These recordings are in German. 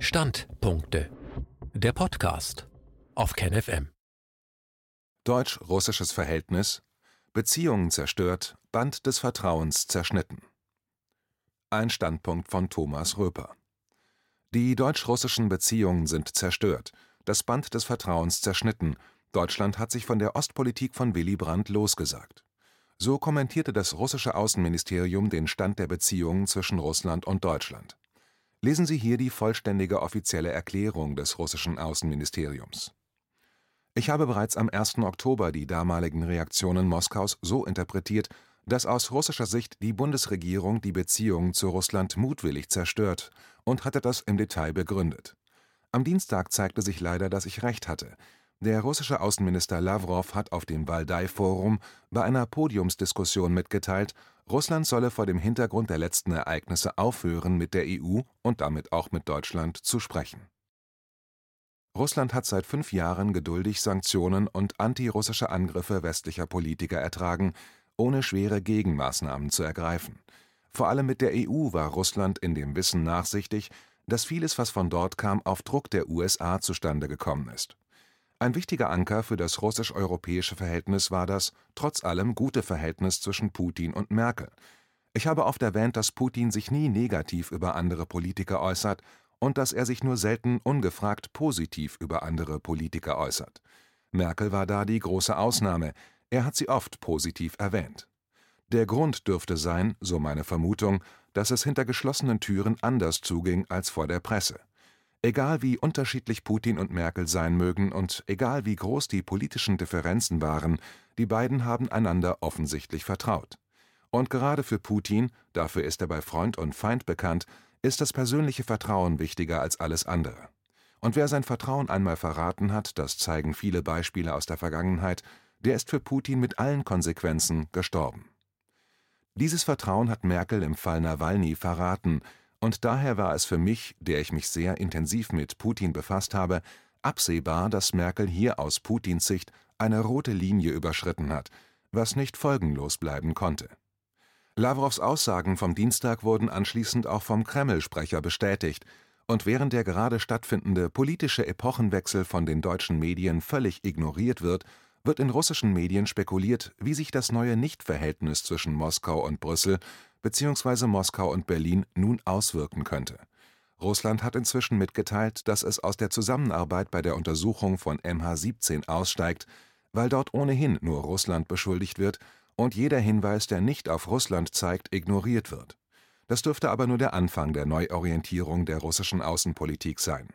Standpunkte. Der Podcast auf KenFM. Deutsch-russisches Verhältnis. Beziehungen zerstört, Band des Vertrauens zerschnitten. Ein Standpunkt von Thomas Röper. Die deutsch-russischen Beziehungen sind zerstört, das Band des Vertrauens zerschnitten. Deutschland hat sich von der Ostpolitik von Willy Brandt losgesagt. So kommentierte das russische Außenministerium den Stand der Beziehungen zwischen Russland und Deutschland. Lesen Sie hier die vollständige offizielle Erklärung des russischen Außenministeriums. Ich habe bereits am 1. Oktober die damaligen Reaktionen Moskaus so interpretiert, dass aus russischer Sicht die Bundesregierung die Beziehungen zu Russland mutwillig zerstört und hatte das im Detail begründet. Am Dienstag zeigte sich leider, dass ich recht hatte. Der russische Außenminister Lavrov hat auf dem Waldai-Forum bei einer Podiumsdiskussion mitgeteilt, Russland solle vor dem Hintergrund der letzten Ereignisse aufhören, mit der EU und damit auch mit Deutschland zu sprechen. Russland hat seit fünf Jahren geduldig Sanktionen und antirussische Angriffe westlicher Politiker ertragen, ohne schwere Gegenmaßnahmen zu ergreifen. Vor allem mit der EU war Russland in dem Wissen nachsichtig, dass vieles, was von dort kam, auf Druck der USA zustande gekommen ist. Ein wichtiger Anker für das russisch-europäische Verhältnis war das trotz allem gute Verhältnis zwischen Putin und Merkel. Ich habe oft erwähnt, dass Putin sich nie negativ über andere Politiker äußert und dass er sich nur selten ungefragt positiv über andere Politiker äußert. Merkel war da die große Ausnahme, er hat sie oft positiv erwähnt. Der Grund dürfte sein, so meine Vermutung, dass es hinter geschlossenen Türen anders zuging als vor der Presse. Egal wie unterschiedlich Putin und Merkel sein mögen und egal wie groß die politischen Differenzen waren, die beiden haben einander offensichtlich vertraut. Und gerade für Putin, dafür ist er bei Freund und Feind bekannt, ist das persönliche Vertrauen wichtiger als alles andere. Und wer sein Vertrauen einmal verraten hat, das zeigen viele Beispiele aus der Vergangenheit, der ist für Putin mit allen Konsequenzen gestorben. Dieses Vertrauen hat Merkel im Fall Nawalny verraten, und daher war es für mich, der ich mich sehr intensiv mit Putin befasst habe, absehbar, dass Merkel hier aus Putins Sicht eine rote Linie überschritten hat, was nicht folgenlos bleiben konnte. Lavrows Aussagen vom Dienstag wurden anschließend auch vom Kreml-Sprecher bestätigt, und während der gerade stattfindende politische Epochenwechsel von den deutschen Medien völlig ignoriert wird, wird in russischen Medien spekuliert, wie sich das neue Nichtverhältnis zwischen Moskau und Brüssel bzw. Moskau und Berlin nun auswirken könnte. Russland hat inzwischen mitgeteilt, dass es aus der Zusammenarbeit bei der Untersuchung von MH17 aussteigt, weil dort ohnehin nur Russland beschuldigt wird und jeder Hinweis, der nicht auf Russland zeigt, ignoriert wird. Das dürfte aber nur der Anfang der Neuorientierung der russischen Außenpolitik sein.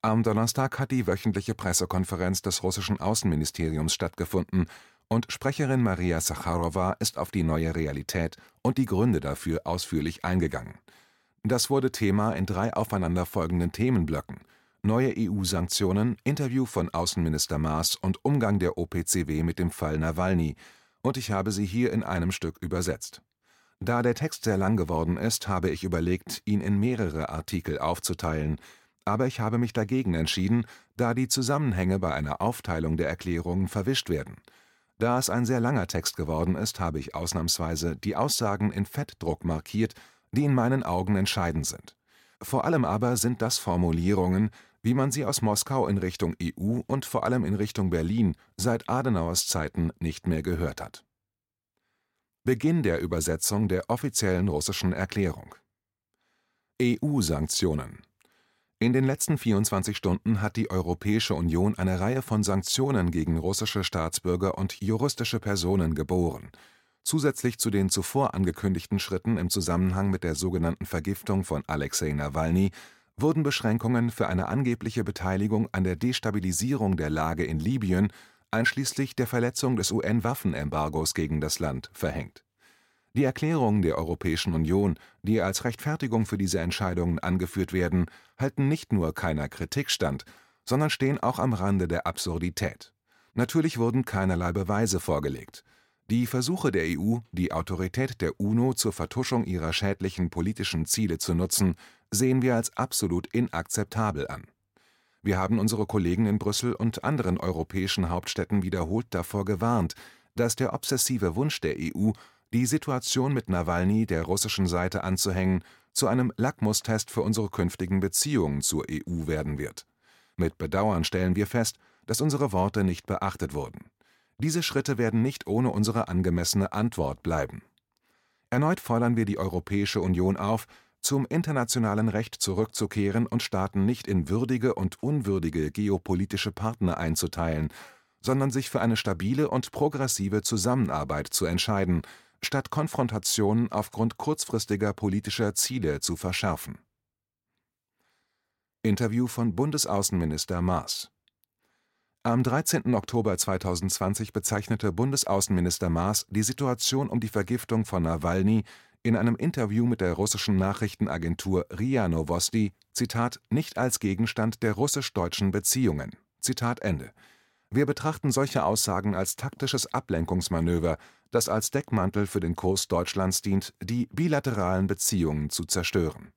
Am Donnerstag hat die wöchentliche Pressekonferenz des russischen Außenministeriums stattgefunden und Sprecherin Maria Sacharowa ist auf die neue Realität und die Gründe dafür ausführlich eingegangen. Das wurde Thema in drei aufeinanderfolgenden Themenblöcken: neue EU-Sanktionen, Interview von Außenminister Maas und Umgang der OPCW mit dem Fall Nawalny, und ich habe sie hier in einem Stück übersetzt. Da der Text sehr lang geworden ist, habe ich überlegt, ihn in mehrere Artikel aufzuteilen, aber ich habe mich dagegen entschieden, da die Zusammenhänge bei einer Aufteilung der Erklärungen verwischt werden. Da es ein sehr langer Text geworden ist, habe ich ausnahmsweise die Aussagen in Fettdruck markiert, die in meinen Augen entscheidend sind. Vor allem aber sind das Formulierungen, wie man sie aus Moskau in Richtung EU und vor allem in Richtung Berlin seit Adenauers Zeiten nicht mehr gehört hat. Beginn der Übersetzung der offiziellen russischen Erklärung EU-Sanktionen in den letzten 24 Stunden hat die Europäische Union eine Reihe von Sanktionen gegen russische Staatsbürger und juristische Personen geboren. Zusätzlich zu den zuvor angekündigten Schritten im Zusammenhang mit der sogenannten Vergiftung von Alexei Nawalny wurden Beschränkungen für eine angebliche Beteiligung an der Destabilisierung der Lage in Libyen einschließlich der Verletzung des UN-Waffenembargos gegen das Land verhängt die Erklärungen der Europäischen Union, die als Rechtfertigung für diese Entscheidungen angeführt werden, halten nicht nur keiner Kritik stand, sondern stehen auch am Rande der Absurdität. Natürlich wurden keinerlei Beweise vorgelegt. Die Versuche der EU, die Autorität der UNO zur Vertuschung ihrer schädlichen politischen Ziele zu nutzen, sehen wir als absolut inakzeptabel an. Wir haben unsere Kollegen in Brüssel und anderen europäischen Hauptstädten wiederholt davor gewarnt, dass der obsessive Wunsch der EU die Situation mit Nawalny der russischen Seite anzuhängen, zu einem Lackmustest für unsere künftigen Beziehungen zur EU werden wird. Mit Bedauern stellen wir fest, dass unsere Worte nicht beachtet wurden. Diese Schritte werden nicht ohne unsere angemessene Antwort bleiben. Erneut fordern wir die Europäische Union auf, zum internationalen Recht zurückzukehren und Staaten nicht in würdige und unwürdige geopolitische Partner einzuteilen, sondern sich für eine stabile und progressive Zusammenarbeit zu entscheiden, statt Konfrontationen aufgrund kurzfristiger politischer Ziele zu verschärfen. Interview von Bundesaußenminister Maas am 13. Oktober 2020 bezeichnete Bundesaußenminister Maas die Situation um die Vergiftung von Nawalny in einem Interview mit der russischen Nachrichtenagentur RIA Novosti Zitat nicht als Gegenstand der russisch-deutschen Beziehungen. Zitat Ende. Wir betrachten solche Aussagen als taktisches Ablenkungsmanöver, das als Deckmantel für den Kurs Deutschlands dient, die bilateralen Beziehungen zu zerstören.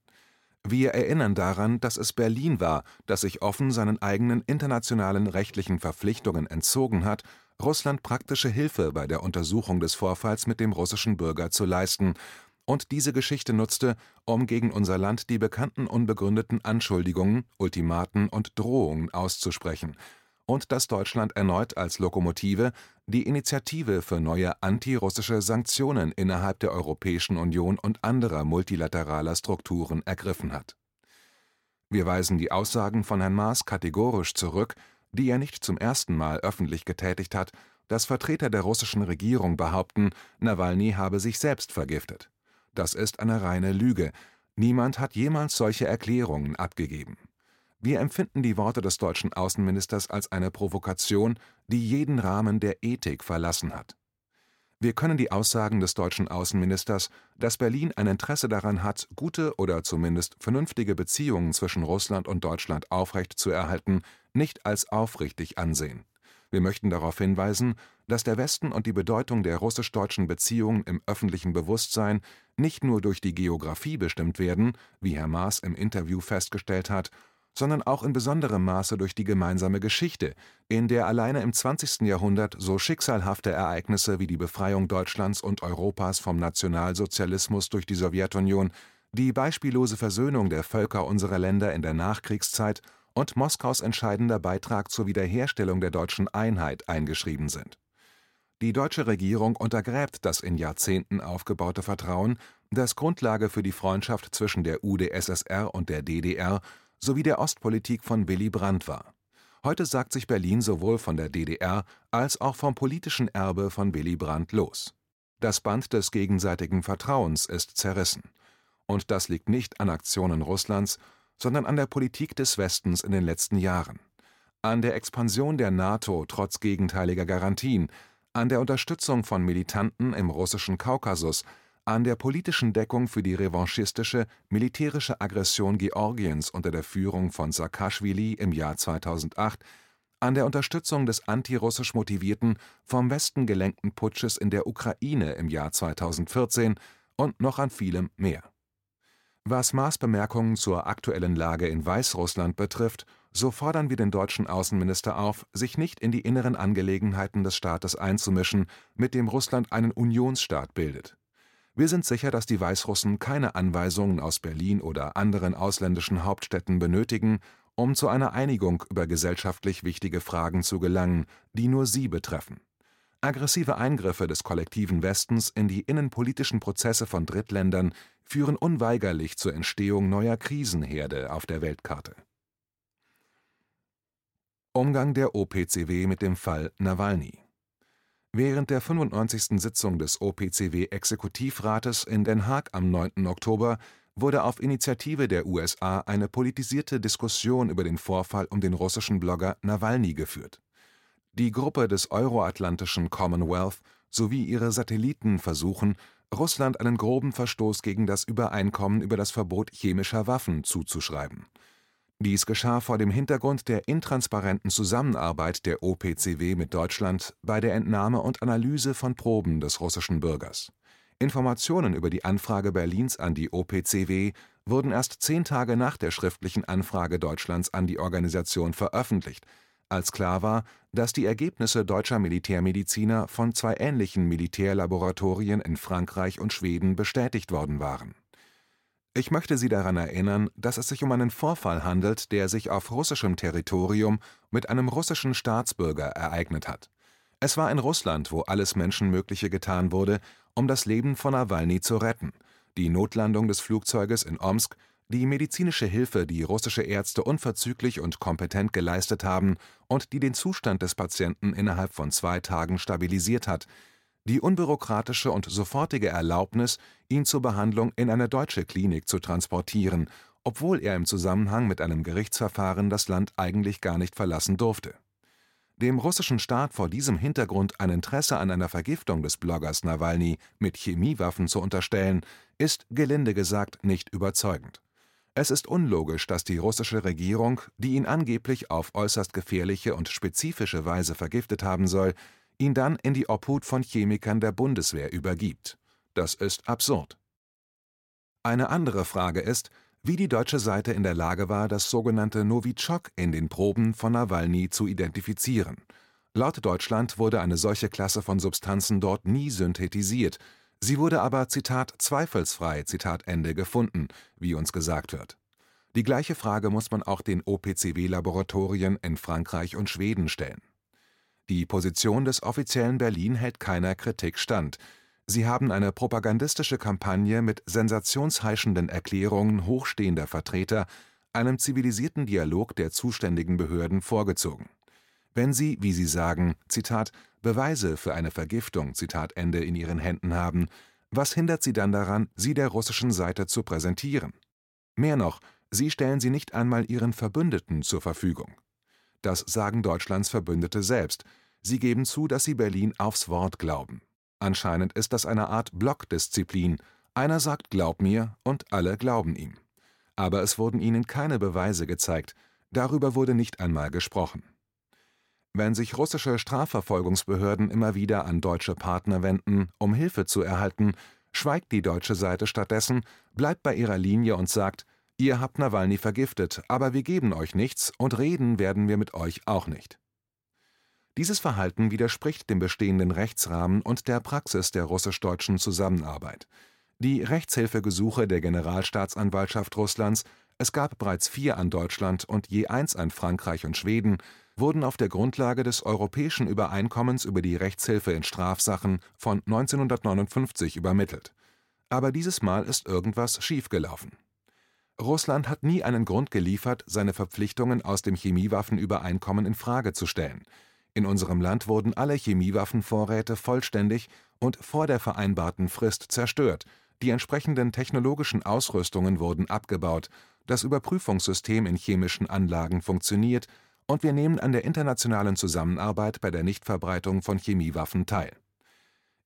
Wir erinnern daran, dass es Berlin war, das sich offen seinen eigenen internationalen rechtlichen Verpflichtungen entzogen hat, Russland praktische Hilfe bei der Untersuchung des Vorfalls mit dem russischen Bürger zu leisten und diese Geschichte nutzte, um gegen unser Land die bekannten unbegründeten Anschuldigungen, Ultimaten und Drohungen auszusprechen, und dass Deutschland erneut als Lokomotive die Initiative für neue antirussische Sanktionen innerhalb der Europäischen Union und anderer multilateraler Strukturen ergriffen hat. Wir weisen die Aussagen von Herrn Maas kategorisch zurück, die er nicht zum ersten Mal öffentlich getätigt hat, dass Vertreter der russischen Regierung behaupten, Nawalny habe sich selbst vergiftet. Das ist eine reine Lüge. Niemand hat jemals solche Erklärungen abgegeben. Wir empfinden die Worte des deutschen Außenministers als eine Provokation, die jeden Rahmen der Ethik verlassen hat. Wir können die Aussagen des deutschen Außenministers, dass Berlin ein Interesse daran hat, gute oder zumindest vernünftige Beziehungen zwischen Russland und Deutschland aufrechtzuerhalten, nicht als aufrichtig ansehen. Wir möchten darauf hinweisen, dass der Westen und die Bedeutung der russisch-deutschen Beziehungen im öffentlichen Bewusstsein nicht nur durch die Geographie bestimmt werden, wie Herr Maas im Interview festgestellt hat, sondern auch in besonderem Maße durch die gemeinsame Geschichte, in der alleine im 20. Jahrhundert so schicksalhafte Ereignisse wie die Befreiung Deutschlands und Europas vom Nationalsozialismus durch die Sowjetunion, die beispiellose Versöhnung der Völker unserer Länder in der Nachkriegszeit und Moskaus entscheidender Beitrag zur Wiederherstellung der deutschen Einheit eingeschrieben sind. Die deutsche Regierung untergräbt das in Jahrzehnten aufgebaute Vertrauen, das Grundlage für die Freundschaft zwischen der UdSSR und der DDR sowie der Ostpolitik von Willy Brandt war. Heute sagt sich Berlin sowohl von der DDR als auch vom politischen Erbe von Willy Brandt los. Das Band des gegenseitigen Vertrauens ist zerrissen. Und das liegt nicht an Aktionen Russlands, sondern an der Politik des Westens in den letzten Jahren, an der Expansion der NATO trotz gegenteiliger Garantien, an der Unterstützung von Militanten im russischen Kaukasus, an der politischen Deckung für die revanchistische, militärische Aggression Georgiens unter der Führung von Saakaschwili im Jahr 2008, an der Unterstützung des antirussisch motivierten, vom Westen gelenkten Putsches in der Ukraine im Jahr 2014 und noch an vielem mehr was Maas Bemerkungen zur aktuellen Lage in Weißrussland betrifft, so fordern wir den deutschen Außenminister auf, sich nicht in die inneren Angelegenheiten des Staates einzumischen, mit dem Russland einen Unionsstaat bildet. Wir sind sicher, dass die Weißrussen keine Anweisungen aus Berlin oder anderen ausländischen Hauptstädten benötigen, um zu einer Einigung über gesellschaftlich wichtige Fragen zu gelangen, die nur sie betreffen. Aggressive Eingriffe des kollektiven Westens in die innenpolitischen Prozesse von Drittländern führen unweigerlich zur Entstehung neuer Krisenherde auf der Weltkarte. Umgang der OPCW mit dem Fall Nawalny Während der 95. Sitzung des OPCW-Exekutivrats in Den Haag am 9. Oktober wurde auf Initiative der USA eine politisierte Diskussion über den Vorfall um den russischen Blogger Nawalny geführt die Gruppe des euroatlantischen Commonwealth sowie ihre Satelliten versuchen, Russland einen groben Verstoß gegen das Übereinkommen über das Verbot chemischer Waffen zuzuschreiben. Dies geschah vor dem Hintergrund der intransparenten Zusammenarbeit der OPCW mit Deutschland bei der Entnahme und Analyse von Proben des russischen Bürgers. Informationen über die Anfrage Berlins an die OPCW wurden erst zehn Tage nach der schriftlichen Anfrage Deutschlands an die Organisation veröffentlicht als klar war, dass die Ergebnisse deutscher Militärmediziner von zwei ähnlichen Militärlaboratorien in Frankreich und Schweden bestätigt worden waren. Ich möchte Sie daran erinnern, dass es sich um einen Vorfall handelt, der sich auf russischem Territorium mit einem russischen Staatsbürger ereignet hat. Es war in Russland, wo alles Menschenmögliche getan wurde, um das Leben von Nawalny zu retten: die Notlandung des Flugzeuges in Omsk, die medizinische Hilfe, die russische Ärzte unverzüglich und kompetent geleistet haben und die den Zustand des Patienten innerhalb von zwei Tagen stabilisiert hat die unbürokratische und sofortige Erlaubnis, ihn zur Behandlung in eine deutsche Klinik zu transportieren, obwohl er im Zusammenhang mit einem Gerichtsverfahren das Land eigentlich gar nicht verlassen durfte. Dem russischen Staat vor diesem Hintergrund ein Interesse an einer Vergiftung des Bloggers Nawalny mit Chemiewaffen zu unterstellen, ist gelinde gesagt nicht überzeugend. Es ist unlogisch, dass die russische Regierung, die ihn angeblich auf äußerst gefährliche und spezifische Weise vergiftet haben soll, ihn dann in die Obhut von Chemikern der Bundeswehr übergibt. Das ist absurd. Eine andere Frage ist, wie die deutsche Seite in der Lage war, das sogenannte Novichok in den Proben von Nawalny zu identifizieren. Laut Deutschland wurde eine solche Klasse von Substanzen dort nie synthetisiert, sie wurde aber Zitat zweifelsfrei Zitat Ende gefunden, wie uns gesagt wird. Die gleiche Frage muss man auch den OPCW-Laboratorien in Frankreich und Schweden stellen die Position des offiziellen Berlin hält keiner Kritik stand. Sie haben eine propagandistische Kampagne mit sensationsheischenden Erklärungen hochstehender Vertreter einem zivilisierten Dialog der zuständigen Behörden vorgezogen. Wenn sie, wie sie sagen, Zitat, Beweise für eine Vergiftung Zitat Ende in ihren Händen haben, was hindert sie dann daran, sie der russischen Seite zu präsentieren? Mehr noch, sie stellen sie nicht einmal ihren Verbündeten zur Verfügung. Das sagen Deutschlands Verbündete selbst. Sie geben zu, dass sie Berlin aufs Wort glauben. Anscheinend ist das eine Art Blockdisziplin. Einer sagt Glaub mir und alle glauben ihm. Aber es wurden ihnen keine Beweise gezeigt, darüber wurde nicht einmal gesprochen. Wenn sich russische Strafverfolgungsbehörden immer wieder an deutsche Partner wenden, um Hilfe zu erhalten, schweigt die deutsche Seite stattdessen, bleibt bei ihrer Linie und sagt, Ihr habt Nawalny vergiftet, aber wir geben euch nichts und reden werden wir mit euch auch nicht. Dieses Verhalten widerspricht dem bestehenden Rechtsrahmen und der Praxis der russisch-deutschen Zusammenarbeit. Die Rechtshilfegesuche der Generalstaatsanwaltschaft Russlands es gab bereits vier an Deutschland und je eins an Frankreich und Schweden, wurden auf der Grundlage des Europäischen Übereinkommens über die Rechtshilfe in Strafsachen von 1959 übermittelt. Aber dieses Mal ist irgendwas schiefgelaufen Russland hat nie einen Grund geliefert, seine Verpflichtungen aus dem Chemiewaffenübereinkommen in Frage zu stellen. In unserem Land wurden alle Chemiewaffenvorräte vollständig und vor der vereinbarten Frist zerstört, die entsprechenden technologischen Ausrüstungen wurden abgebaut, das Überprüfungssystem in chemischen Anlagen funktioniert, und wir nehmen an der internationalen Zusammenarbeit bei der Nichtverbreitung von Chemiewaffen teil.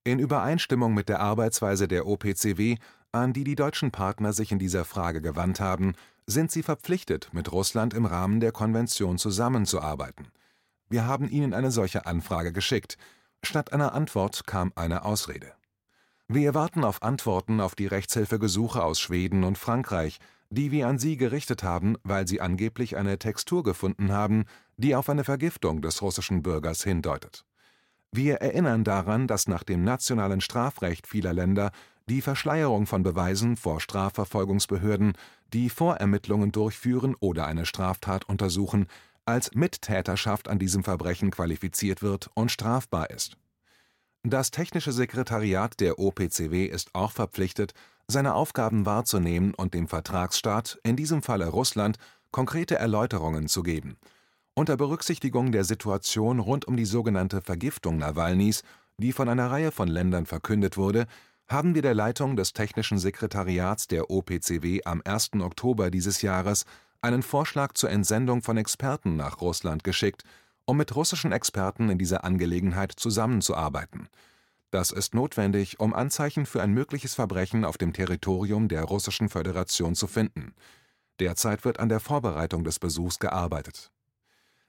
In Übereinstimmung mit der Arbeitsweise der OPCW an die die deutschen Partner sich in dieser Frage gewandt haben, sind sie verpflichtet, mit Russland im Rahmen der Konvention zusammenzuarbeiten. Wir haben ihnen eine solche Anfrage geschickt. Statt einer Antwort kam eine Ausrede. Wir warten auf Antworten auf die Rechtshilfegesuche aus Schweden und Frankreich, die wir an Sie gerichtet haben, weil Sie angeblich eine Textur gefunden haben, die auf eine Vergiftung des russischen Bürgers hindeutet. Wir erinnern daran, dass nach dem nationalen Strafrecht vieler Länder die Verschleierung von Beweisen vor Strafverfolgungsbehörden, die Vorermittlungen durchführen oder eine Straftat untersuchen, als Mittäterschaft an diesem Verbrechen qualifiziert wird und strafbar ist. Das Technische Sekretariat der OPCW ist auch verpflichtet, seine Aufgaben wahrzunehmen und dem Vertragsstaat, in diesem Falle Russland, konkrete Erläuterungen zu geben. Unter Berücksichtigung der Situation rund um die sogenannte Vergiftung Nawalnys, die von einer Reihe von Ländern verkündet wurde, haben wir der Leitung des Technischen Sekretariats der OPCW am 1. Oktober dieses Jahres einen Vorschlag zur Entsendung von Experten nach Russland geschickt, um mit russischen Experten in dieser Angelegenheit zusammenzuarbeiten. Das ist notwendig, um Anzeichen für ein mögliches Verbrechen auf dem Territorium der Russischen Föderation zu finden. Derzeit wird an der Vorbereitung des Besuchs gearbeitet.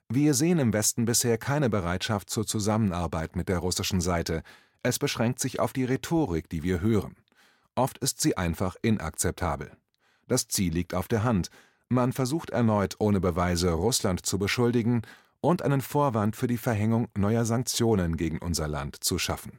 Wir sehen im Westen bisher keine Bereitschaft zur Zusammenarbeit mit der russischen Seite, es beschränkt sich auf die Rhetorik, die wir hören. Oft ist sie einfach inakzeptabel. Das Ziel liegt auf der Hand. Man versucht erneut ohne Beweise Russland zu beschuldigen und einen Vorwand für die Verhängung neuer Sanktionen gegen unser Land zu schaffen